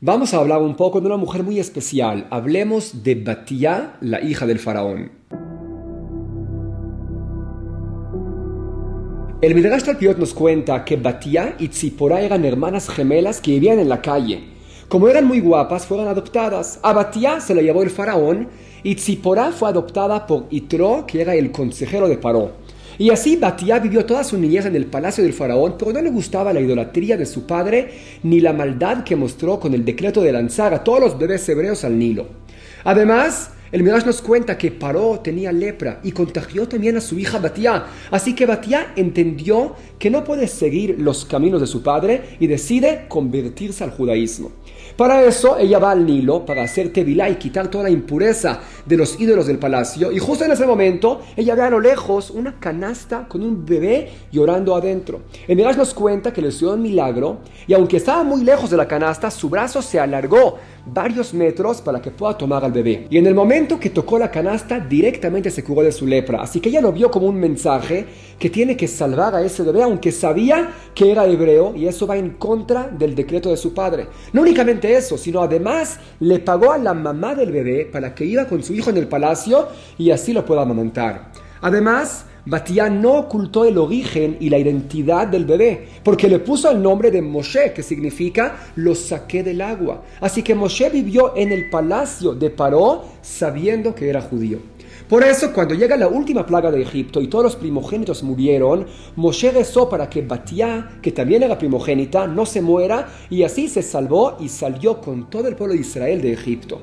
Vamos a hablar un poco de una mujer muy especial. Hablemos de Batía, la hija del faraón. El Midrash Talpiot nos cuenta que Batía y Tzipora eran hermanas gemelas que vivían en la calle. Como eran muy guapas, fueron adoptadas. A Batía se la llevó el faraón y Tzipora fue adoptada por Itro, que era el consejero de Paró. Y así Batía vivió toda su niñez en el palacio del faraón, pero no le gustaba la idolatría de su padre ni la maldad que mostró con el decreto de lanzar a todos los bebés hebreos al Nilo. Además, el Midrash nos cuenta que Paró tenía lepra y contagió también a su hija Batía. Así que Batía entendió que no puede seguir los caminos de su padre y decide convertirse al judaísmo. Para eso ella va al Nilo para hacer tevilá y quitar toda la impureza de los ídolos del palacio. Y justo en ese momento ella ve a lo lejos una canasta con un bebé llorando adentro. El Midrash nos cuenta que le sucedió un milagro y aunque estaba muy lejos de la canasta, su brazo se alargó varios metros para que pueda tomar al bebé. Y en el momento que tocó la canasta, directamente se curó de su lepra. Así que ella lo vio como un mensaje que tiene que salvar a ese bebé, aunque sabía que era hebreo y eso va en contra del decreto de su padre. No únicamente eso, sino además le pagó a la mamá del bebé para que iba con su hijo en el palacio y así lo pueda amamantar. Además, Batía no ocultó el origen y la identidad del bebé, porque le puso el nombre de Moshe, que significa lo saqué del agua. Así que Moshe vivió en el palacio de Paró sabiendo que era judío. Por eso, cuando llega la última plaga de Egipto y todos los primogénitos murieron, Moshe rezó para que Batía, que también era primogénita, no se muera y así se salvó y salió con todo el pueblo de Israel de Egipto.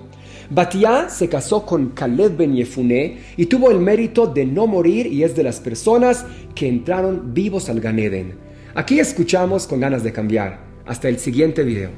Batía se casó con Caleb ben Yefuné y tuvo el mérito de no morir y es de las personas que entraron vivos al Ganeden. Aquí escuchamos con ganas de cambiar. Hasta el siguiente video.